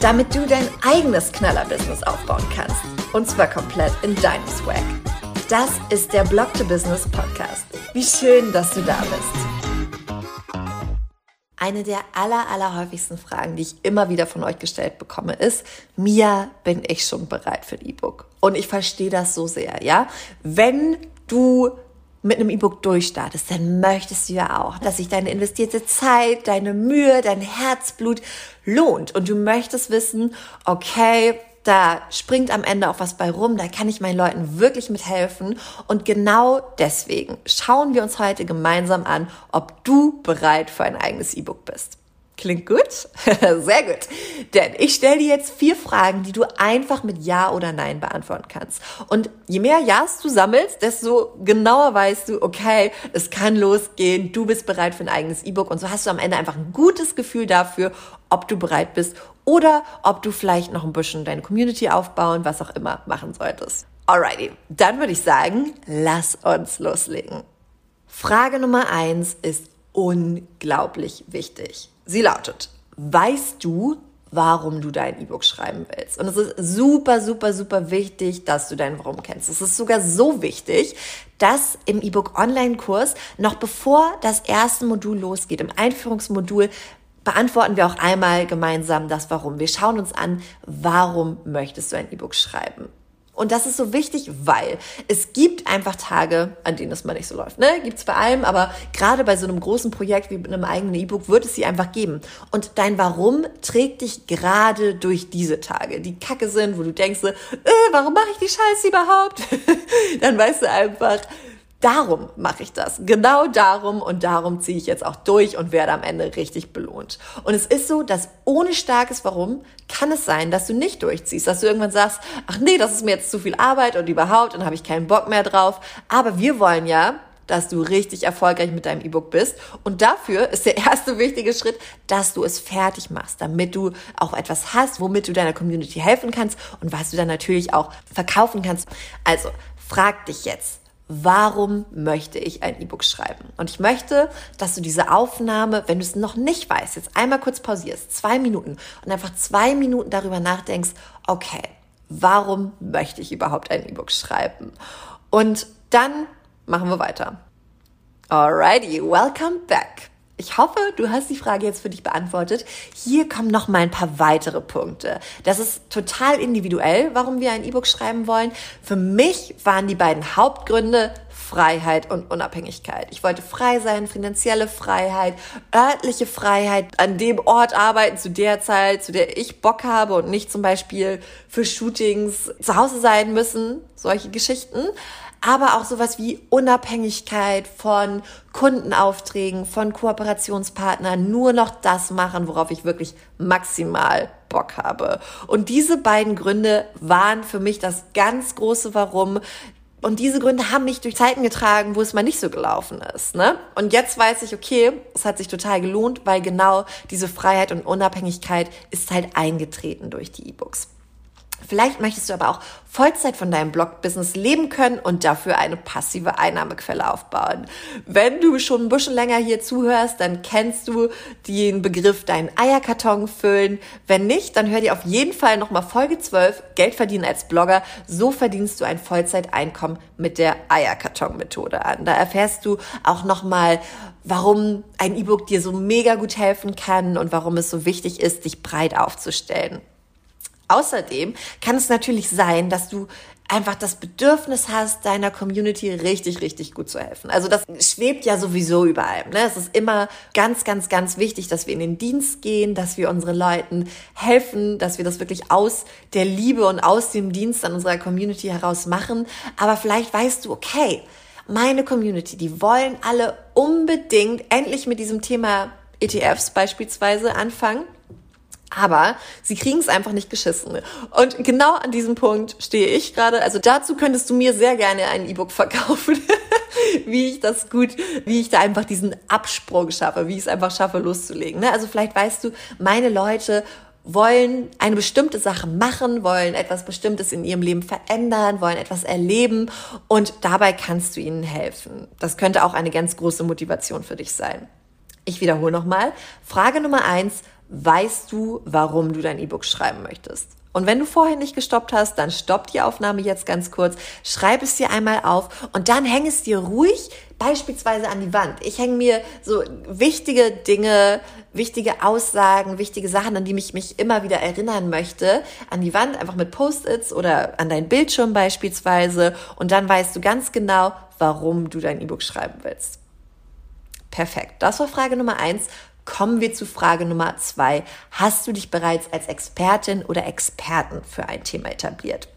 Damit du dein eigenes Knaller-Business aufbauen kannst. Und zwar komplett in deinem Swag. Das ist der Blog to Business Podcast. Wie schön, dass du da bist. Eine der aller, aller häufigsten Fragen, die ich immer wieder von euch gestellt bekomme, ist, Mia, bin ich schon bereit für ein E-Book? Und ich verstehe das so sehr, ja? Wenn du mit einem E-Book durchstartest, dann möchtest du ja auch, dass sich deine investierte Zeit, deine Mühe, dein Herzblut lohnt. Und du möchtest wissen, okay, da springt am Ende auch was bei rum, da kann ich meinen Leuten wirklich mithelfen. Und genau deswegen schauen wir uns heute gemeinsam an, ob du bereit für ein eigenes E-Book bist. Klingt gut? Sehr gut. Denn ich stelle dir jetzt vier Fragen, die du einfach mit Ja oder Nein beantworten kannst. Und je mehr Ja's du sammelst, desto genauer weißt du, okay, es kann losgehen, du bist bereit für ein eigenes E-Book. Und so hast du am Ende einfach ein gutes Gefühl dafür, ob du bereit bist oder ob du vielleicht noch ein bisschen deine Community aufbauen, was auch immer machen solltest. Alrighty, dann würde ich sagen, lass uns loslegen. Frage Nummer eins ist unglaublich wichtig. Sie lautet, weißt du, warum du dein E-Book schreiben willst. Und es ist super, super, super wichtig, dass du dein Warum kennst. Es ist sogar so wichtig, dass im E-Book Online-Kurs, noch bevor das erste Modul losgeht, im Einführungsmodul, beantworten wir auch einmal gemeinsam das Warum. Wir schauen uns an, warum möchtest du ein E-Book schreiben? Und das ist so wichtig, weil es gibt einfach Tage, an denen es mal nicht so läuft. Ne? Gibt es bei allem, aber gerade bei so einem großen Projekt wie mit einem eigenen E-Book wird es sie einfach geben. Und dein Warum trägt dich gerade durch diese Tage, die kacke sind, wo du denkst, äh, warum mache ich die Scheiße überhaupt? Dann weißt du einfach, Darum mache ich das. Genau darum und darum ziehe ich jetzt auch durch und werde am Ende richtig belohnt. Und es ist so, dass ohne starkes Warum kann es sein, dass du nicht durchziehst, dass du irgendwann sagst, ach nee, das ist mir jetzt zu viel Arbeit und überhaupt und habe ich keinen Bock mehr drauf. Aber wir wollen ja, dass du richtig erfolgreich mit deinem E-Book bist. Und dafür ist der erste wichtige Schritt, dass du es fertig machst, damit du auch etwas hast, womit du deiner Community helfen kannst und was du dann natürlich auch verkaufen kannst. Also frag dich jetzt, warum möchte ich ein E-Book schreiben? Und ich möchte, dass du diese Aufnahme, wenn du es noch nicht weißt, jetzt einmal kurz pausierst, zwei Minuten und einfach zwei Minuten darüber nachdenkst, okay, warum möchte ich überhaupt ein E-Book schreiben? Und dann machen wir weiter. Alrighty, welcome back. Ich hoffe, du hast die Frage jetzt für dich beantwortet. Hier kommen noch mal ein paar weitere Punkte. Das ist total individuell, warum wir ein E-Book schreiben wollen. Für mich waren die beiden Hauptgründe Freiheit und Unabhängigkeit. Ich wollte frei sein, finanzielle Freiheit, örtliche Freiheit, an dem Ort arbeiten zu der Zeit, zu der ich Bock habe und nicht zum Beispiel für Shootings zu Hause sein müssen, solche Geschichten aber auch sowas wie Unabhängigkeit von Kundenaufträgen, von Kooperationspartnern, nur noch das machen, worauf ich wirklich maximal Bock habe. Und diese beiden Gründe waren für mich das ganz große Warum. Und diese Gründe haben mich durch Zeiten getragen, wo es mal nicht so gelaufen ist. Ne? Und jetzt weiß ich, okay, es hat sich total gelohnt, weil genau diese Freiheit und Unabhängigkeit ist halt eingetreten durch die E-Books. Vielleicht möchtest du aber auch Vollzeit von deinem Blog-Business leben können und dafür eine passive Einnahmequelle aufbauen. Wenn du schon ein bisschen länger hier zuhörst, dann kennst du den Begriff deinen Eierkarton füllen. Wenn nicht, dann hör dir auf jeden Fall nochmal Folge 12, Geld verdienen als Blogger. So verdienst du ein Vollzeiteinkommen mit der Eierkarton-Methode an. Da erfährst du auch nochmal, warum ein E-Book dir so mega gut helfen kann und warum es so wichtig ist, dich breit aufzustellen. Außerdem kann es natürlich sein, dass du einfach das Bedürfnis hast, deiner Community richtig, richtig gut zu helfen. Also das schwebt ja sowieso überall. Ne? Es ist immer ganz, ganz, ganz wichtig, dass wir in den Dienst gehen, dass wir unseren Leuten helfen, dass wir das wirklich aus der Liebe und aus dem Dienst an unserer Community heraus machen. Aber vielleicht weißt du, okay, meine Community, die wollen alle unbedingt endlich mit diesem Thema ETFs beispielsweise anfangen Aber sie kriegen es einfach nicht geschissen. Und genau an diesem Punkt stehe ich gerade. Also dazu könntest du mir sehr gerne ein E-Book verkaufen, wie ich das gut, wie ich da einfach diesen Absprung schaffe, wie ich es einfach schaffe, loszulegen. Ne? Also vielleicht weißt du, meine Leute wollen eine bestimmte Sache machen, wollen etwas Bestimmtes in ihrem Leben verändern, wollen etwas erleben und dabei kannst du ihnen helfen. Das könnte auch eine ganz große Motivation für dich sein. Ich wiederhole nochmal. Frage Nummer eins weißt du, warum du dein E-Book schreiben möchtest. Und wenn du vorher nicht gestoppt hast, dann stopp die Aufnahme jetzt ganz kurz, schreib es dir einmal auf und dann häng es dir ruhig beispielsweise an die Wand. Ich hänge mir so wichtige Dinge, wichtige Aussagen, wichtige Sachen, an die mich mich immer wieder erinnern möchte, an die Wand, einfach mit Post-its oder an deinen Bildschirm beispielsweise. Und dann weißt du ganz genau, warum du dein E-Book schreiben willst. Perfekt. Das war Frage Nummer eins. Kommen wir zu Frage Nummer zwei. Hast du dich bereits als Expertin oder Experten für ein Thema etabliert?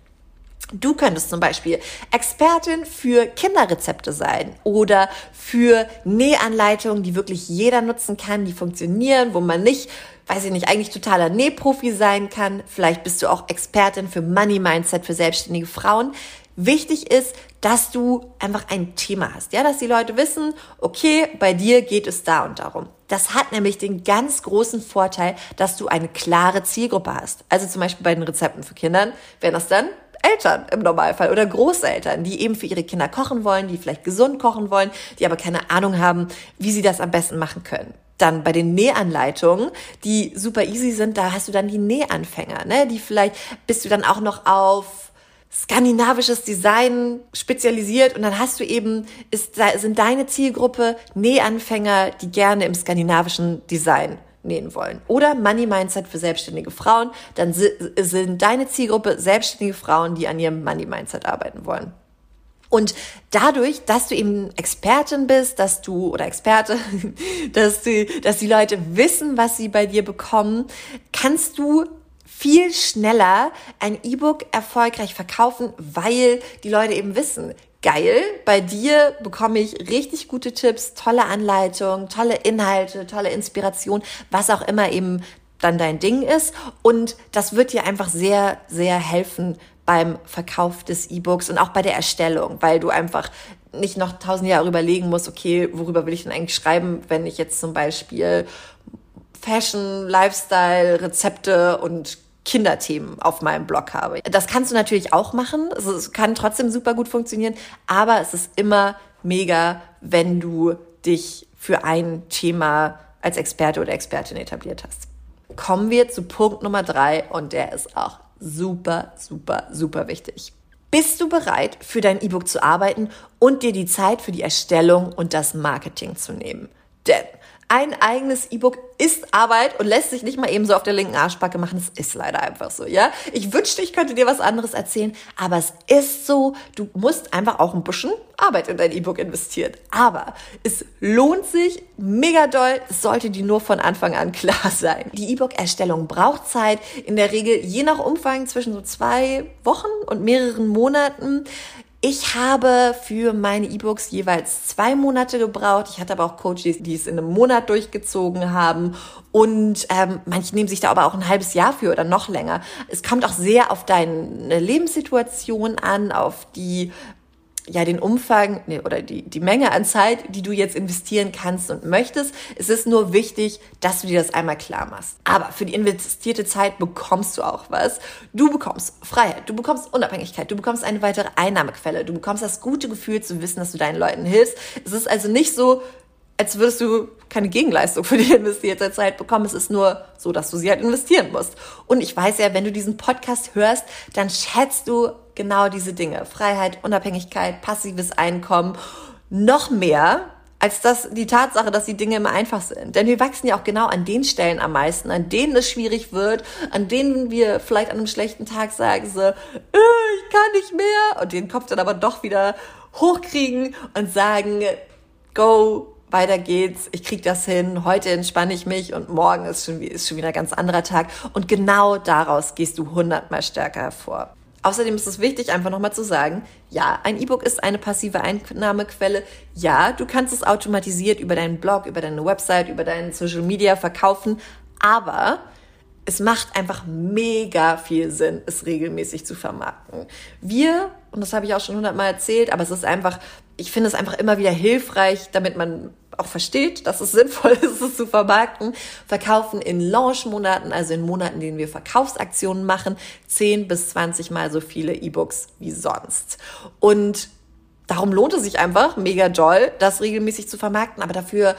Du könntest zum Beispiel Expertin für Kinderrezepte sein oder für Nähanleitungen, die wirklich jeder nutzen kann, die funktionieren, wo man nicht, weiß ich nicht, eigentlich totaler Nähprofi sein kann. Vielleicht bist du auch Expertin für Money Mindset für selbstständige Frauen. Wichtig ist, dass du einfach ein Thema hast, ja, dass die Leute wissen, okay, bei dir geht es da und darum. Das hat nämlich den ganz großen Vorteil, dass du eine klare Zielgruppe hast. Also zum Beispiel bei den Rezepten für Kindern wären das dann Eltern im Normalfall oder Großeltern, die eben für ihre Kinder kochen wollen, die vielleicht gesund kochen wollen, die aber keine Ahnung haben, wie sie das am besten machen können. Dann bei den Nähanleitungen, die super easy sind, da hast du dann die Nähanfänger, ne? Die vielleicht bist du dann auch noch auf skandinavisches Design spezialisiert und dann hast du eben, ist, sind deine Zielgruppe Nähanfänger, die gerne im skandinavischen Design nähen wollen. Oder Money Mindset für selbstständige Frauen, dann sind deine Zielgruppe selbstständige Frauen, die an ihrem Money Mindset arbeiten wollen. Und dadurch, dass du eben Expertin bist, dass du oder Experte, dass du, dass die Leute wissen, was sie bei dir bekommen, kannst du viel schneller ein E-Book erfolgreich verkaufen, weil die Leute eben wissen, geil, bei dir bekomme ich richtig gute Tipps, tolle Anleitungen, tolle Inhalte, tolle Inspiration, was auch immer eben dann dein Ding ist. Und das wird dir einfach sehr, sehr helfen beim Verkauf des E-Books und auch bei der Erstellung, weil du einfach nicht noch tausend Jahre überlegen musst, okay, worüber will ich denn eigentlich schreiben, wenn ich jetzt zum Beispiel Fashion, Lifestyle, Rezepte und Kinderthemen auf meinem Blog habe. Das kannst du natürlich auch machen. Es kann trotzdem super gut funktionieren, aber es ist immer mega, wenn du dich für ein Thema als Experte oder Expertin etabliert hast. Kommen wir zu Punkt Nummer drei und der ist auch super, super, super wichtig. Bist du bereit, für dein E-Book zu arbeiten und dir die Zeit für die Erstellung und das Marketing zu nehmen? Denn ein eigenes E-Book ist Arbeit und lässt sich nicht mal eben so auf der linken Arschbacke machen. Das ist leider einfach so, ja. Ich wünschte, ich könnte dir was anderes erzählen, aber es ist so, du musst einfach auch ein bisschen Arbeit in dein E-Book investieren. Aber es lohnt sich mega doll. Es sollte dir nur von Anfang an klar sein. Die E-Book-Erstellung braucht Zeit. In der Regel je nach Umfang zwischen so zwei Wochen und mehreren Monaten. Ich habe für meine E-Books jeweils zwei Monate gebraucht. Ich hatte aber auch Coaches, die es in einem Monat durchgezogen haben. Und ähm, manche nehmen sich da aber auch ein halbes Jahr für oder noch länger. Es kommt auch sehr auf deine Lebenssituation an, auf die ja den Umfang nee, oder die, die Menge an Zeit, die du jetzt investieren kannst und möchtest. Es ist nur wichtig, dass du dir das einmal klar machst. Aber für die investierte Zeit bekommst du auch was. Du bekommst Freiheit, du bekommst Unabhängigkeit, du bekommst eine weitere Einnahmequelle, du bekommst das gute Gefühl zu wissen, dass du deinen Leuten hilfst. Es ist also nicht so, als würdest du keine Gegenleistung für die investierte Zeit bekommen. Es ist nur so, dass du sie halt investieren musst. Und ich weiß ja, wenn du diesen Podcast hörst, dann schätzt du genau diese Dinge. Freiheit, Unabhängigkeit, passives Einkommen. Noch mehr als das, die Tatsache, dass die Dinge immer einfach sind. Denn wir wachsen ja auch genau an den Stellen am meisten, an denen es schwierig wird, an denen wir vielleicht an einem schlechten Tag sagen so, äh, ich kann nicht mehr und den Kopf dann aber doch wieder hochkriegen und sagen, go, weiter geht's, ich krieg das hin, heute entspanne ich mich und morgen ist schon, ist schon wieder ein ganz anderer Tag. Und genau daraus gehst du hundertmal stärker hervor. Außerdem ist es wichtig, einfach nochmal zu sagen, ja, ein E-Book ist eine passive Einnahmequelle. Ja, du kannst es automatisiert über deinen Blog, über deine Website, über deinen Social Media verkaufen. Aber es macht einfach mega viel Sinn, es regelmäßig zu vermarkten. Wir, und das habe ich auch schon hundertmal erzählt, aber es ist einfach, ich finde es einfach immer wieder hilfreich, damit man auch versteht, dass es sinnvoll ist, es zu vermarkten, verkaufen in Launch-Monaten, also in Monaten, in denen wir Verkaufsaktionen machen, 10 bis 20 mal so viele E-Books wie sonst. Und darum lohnt es sich einfach, mega doll, das regelmäßig zu vermarkten, aber dafür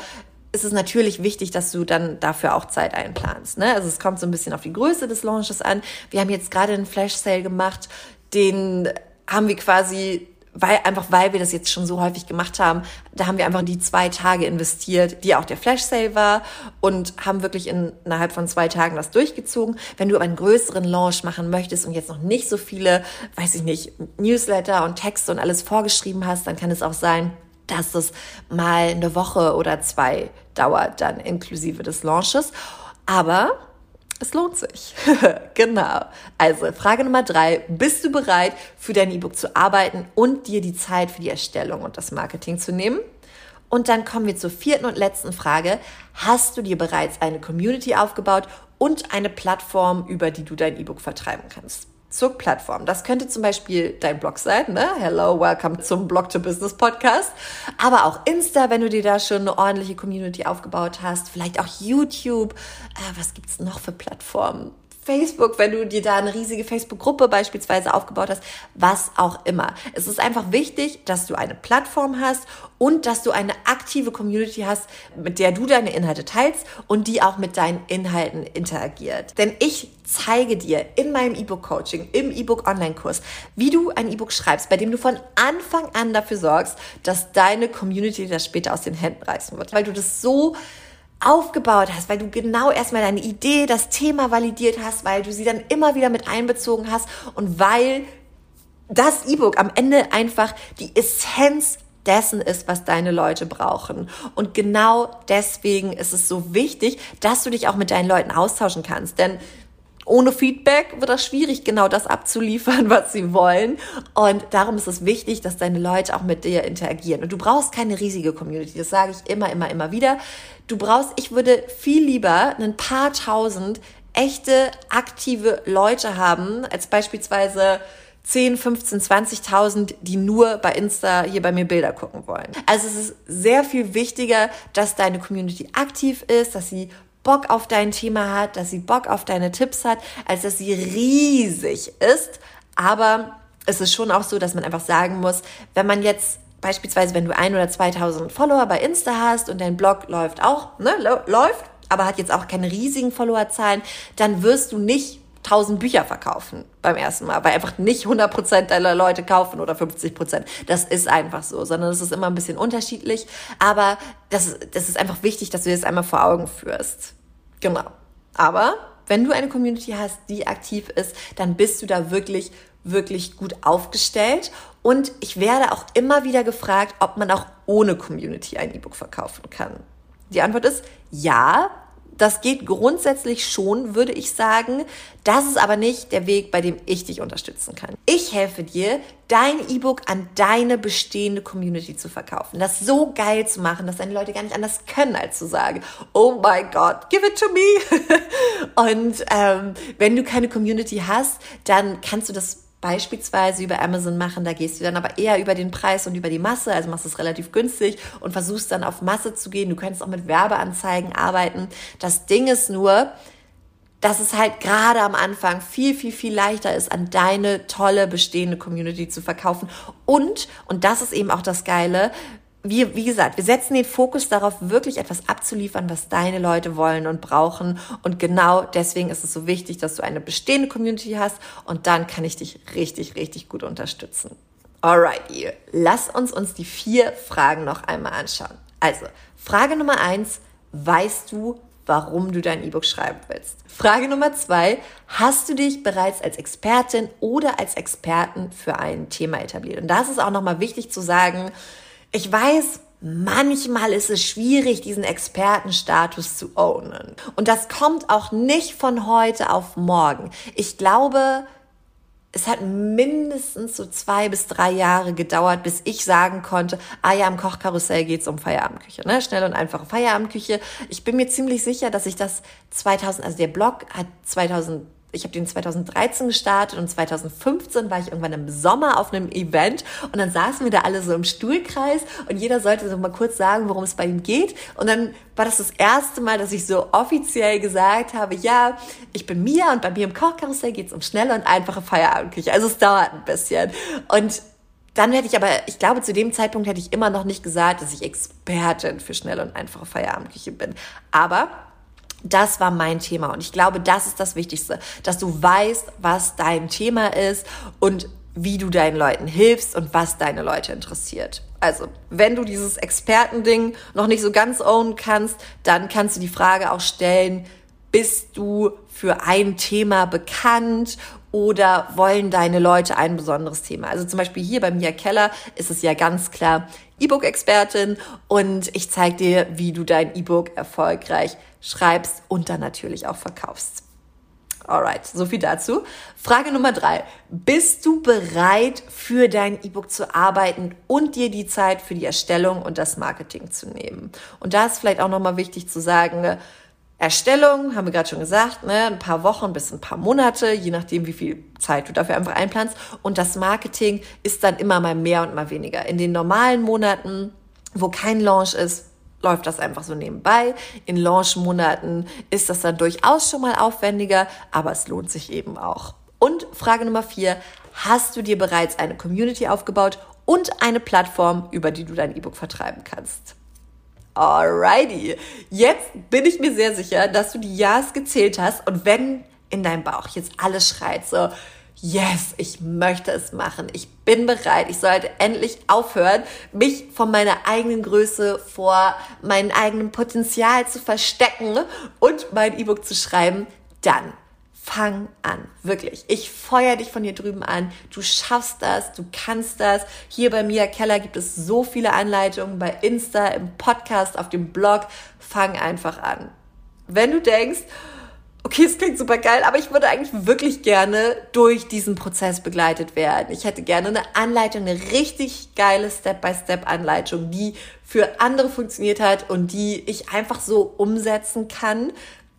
ist es natürlich wichtig, dass du dann dafür auch Zeit einplanst. Ne? Also es kommt so ein bisschen auf die Größe des Launches an. Wir haben jetzt gerade einen Flash Sale gemacht, den haben wir quasi weil einfach weil wir das jetzt schon so häufig gemacht haben, da haben wir einfach die zwei Tage investiert, die auch der Flash Sale war und haben wirklich in, innerhalb von zwei Tagen das durchgezogen. Wenn du aber einen größeren Launch machen möchtest und jetzt noch nicht so viele, weiß ich nicht, Newsletter und Texte und alles vorgeschrieben hast, dann kann es auch sein, dass es mal eine Woche oder zwei dauert, dann inklusive des Launches. Aber es lohnt sich. genau. Also Frage Nummer drei. Bist du bereit, für dein E-Book zu arbeiten und dir die Zeit für die Erstellung und das Marketing zu nehmen? Und dann kommen wir zur vierten und letzten Frage. Hast du dir bereits eine Community aufgebaut und eine Plattform, über die du dein E-Book vertreiben kannst? Zur Plattform. Das könnte zum Beispiel dein Blog sein, ne? Hello, welcome zum Blog to Business Podcast. Aber auch Insta, wenn du dir da schon eine ordentliche Community aufgebaut hast. Vielleicht auch YouTube. Äh, was gibt's noch für Plattformen? Facebook, wenn du dir da eine riesige Facebook-Gruppe beispielsweise aufgebaut hast, was auch immer. Es ist einfach wichtig, dass du eine Plattform hast und dass du eine aktive Community hast, mit der du deine Inhalte teilst und die auch mit deinen Inhalten interagiert. Denn ich zeige dir in meinem E-Book-Coaching, im E-Book-Online-Kurs, wie du ein E-Book schreibst, bei dem du von Anfang an dafür sorgst, dass deine Community das später aus den Händen reißen wird, weil du das so aufgebaut hast, weil du genau erstmal deine Idee, das Thema validiert hast, weil du sie dann immer wieder mit einbezogen hast und weil das E-Book am Ende einfach die Essenz dessen ist, was deine Leute brauchen. Und genau deswegen ist es so wichtig, dass du dich auch mit deinen Leuten austauschen kannst. Denn ohne Feedback wird das schwierig, genau das abzuliefern, was sie wollen. Und darum ist es wichtig, dass deine Leute auch mit dir interagieren. Und du brauchst keine riesige Community. Das sage ich immer, immer, immer wieder. Du brauchst, ich würde viel lieber ein paar tausend echte, aktive Leute haben, als beispielsweise 10, 15, 20.000, die nur bei Insta hier bei mir Bilder gucken wollen. Also es ist sehr viel wichtiger, dass deine Community aktiv ist, dass sie Bock auf dein Thema hat, dass sie Bock auf deine Tipps hat, als dass sie riesig ist. Aber es ist schon auch so, dass man einfach sagen muss, wenn man jetzt beispielsweise, wenn du ein oder 2000 Follower bei Insta hast und dein Blog läuft auch, ne, läuft, aber hat jetzt auch keine riesigen Followerzahlen, dann wirst du nicht 1000 Bücher verkaufen beim ersten Mal, weil einfach nicht 100% deiner Leute kaufen oder 50%. Das ist einfach so, sondern es ist immer ein bisschen unterschiedlich. Aber das, das ist einfach wichtig, dass du das einmal vor Augen führst. Genau. Aber wenn du eine Community hast, die aktiv ist, dann bist du da wirklich, wirklich gut aufgestellt. Und ich werde auch immer wieder gefragt, ob man auch ohne Community ein E-Book verkaufen kann. Die Antwort ist ja, das geht grundsätzlich schon, würde ich sagen. Das ist aber nicht der Weg, bei dem ich dich unterstützen kann. Ich helfe dir, dein E-Book an deine bestehende Community zu verkaufen. Das so geil zu machen, dass deine Leute gar nicht anders können, als zu sagen, oh my God, give it to me. Und ähm, wenn du keine Community hast, dann kannst du das beispielsweise über Amazon machen, da gehst du dann aber eher über den Preis und über die Masse, also machst es relativ günstig und versuchst dann auf Masse zu gehen. Du könntest auch mit Werbeanzeigen arbeiten. Das Ding ist nur, dass es halt gerade am Anfang viel, viel, viel leichter ist, an deine tolle bestehende Community zu verkaufen. Und, und das ist eben auch das Geile, wie, wie gesagt, wir setzen den Fokus darauf, wirklich etwas abzuliefern, was deine Leute wollen und brauchen. Und genau deswegen ist es so wichtig, dass du eine bestehende Community hast und dann kann ich dich richtig, richtig gut unterstützen. Alright, ihr. Lass uns uns die vier Fragen noch einmal anschauen. Also, Frage Nummer eins. Weißt du, warum du dein E-Book schreiben willst? Frage Nummer zwei. Hast du dich bereits als Expertin oder als Experten für ein Thema etabliert? Und das ist auch nochmal wichtig zu sagen, ich weiß, manchmal ist es schwierig, diesen Expertenstatus zu ownen. Und das kommt auch nicht von heute auf morgen. Ich glaube, es hat mindestens so zwei bis drei Jahre gedauert, bis ich sagen konnte, ah ja, im Kochkarussell geht's um Feierabendküche, ne? Schnelle und einfache Feierabendküche. Ich bin mir ziemlich sicher, dass ich das 2000, also der Blog hat 2000 ich habe den 2013 gestartet und 2015 war ich irgendwann im Sommer auf einem Event und dann saßen wir da alle so im Stuhlkreis und jeder sollte so mal kurz sagen, worum es bei ihm geht. Und dann war das das erste Mal, dass ich so offiziell gesagt habe, ja, ich bin Mia und bei mir im Kochkarussell geht es um schnelle und einfache Feierabendküche. Also es dauert ein bisschen. Und dann hätte ich aber, ich glaube, zu dem Zeitpunkt hätte ich immer noch nicht gesagt, dass ich Expertin für schnelle und einfache Feierabendküche bin. Aber das war mein Thema. Und ich glaube, das ist das Wichtigste, dass du weißt, was dein Thema ist und wie du deinen Leuten hilfst und was deine Leute interessiert. Also, wenn du dieses Expertending noch nicht so ganz own kannst, dann kannst du die Frage auch stellen, bist du für ein Thema bekannt oder wollen deine Leute ein besonderes Thema? Also zum Beispiel hier bei Mia Keller ist es ja ganz klar E-Book-Expertin und ich zeige dir, wie du dein E-Book erfolgreich schreibst und dann natürlich auch verkaufst. Alright, so viel dazu. Frage Nummer drei. Bist du bereit, für dein E-Book zu arbeiten und dir die Zeit für die Erstellung und das Marketing zu nehmen? Und da ist vielleicht auch nochmal wichtig zu sagen, Erstellung, haben wir gerade schon gesagt, ne, ein paar Wochen bis ein paar Monate, je nachdem, wie viel Zeit du dafür einfach einplanst. Und das Marketing ist dann immer mal mehr und mal weniger. In den normalen Monaten, wo kein Launch ist, läuft das einfach so nebenbei. In Launch-Monaten ist das dann durchaus schon mal aufwendiger, aber es lohnt sich eben auch. Und Frage Nummer vier, hast du dir bereits eine Community aufgebaut und eine Plattform, über die du dein E-Book vertreiben kannst? Alrighty. Jetzt bin ich mir sehr sicher, dass du die Ja's gezählt hast. Und wenn in deinem Bauch jetzt alles schreit, so, yes, ich möchte es machen, ich bin bereit, ich sollte endlich aufhören, mich von meiner eigenen Größe vor meinem eigenen Potenzial zu verstecken und mein E-Book zu schreiben, dann fang an. Wirklich. Ich feuer dich von hier drüben an. Du schaffst das, du kannst das. Hier bei Mia Keller gibt es so viele Anleitungen bei Insta, im Podcast, auf dem Blog. Fang einfach an. Wenn du denkst, okay, es klingt super geil, aber ich würde eigentlich wirklich gerne durch diesen Prozess begleitet werden. Ich hätte gerne eine Anleitung, eine richtig geile Step-by-Step-Anleitung, die für andere funktioniert hat und die ich einfach so umsetzen kann.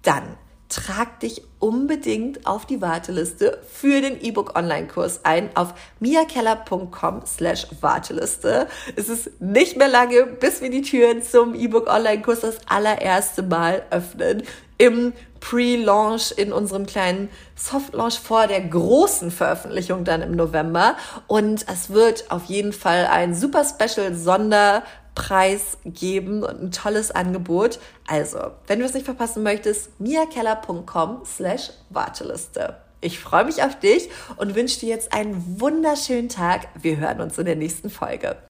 Dann trag dich unbedingt auf die Warteliste für den E-Book Online-Kurs ein auf miakeller.com slash Warteliste. Es ist nicht mehr lange, bis wir die Türen zum E-Book Online-Kurs das allererste Mal öffnen. Im Pre-Launch in unserem kleinen Soft-Launch vor der großen Veröffentlichung dann im November. Und es wird auf jeden Fall ein super Special Sonder Preis geben und ein tolles Angebot. Also, wenn du es nicht verpassen möchtest, miakeller.com slash Warteliste. Ich freue mich auf dich und wünsche dir jetzt einen wunderschönen Tag. Wir hören uns in der nächsten Folge.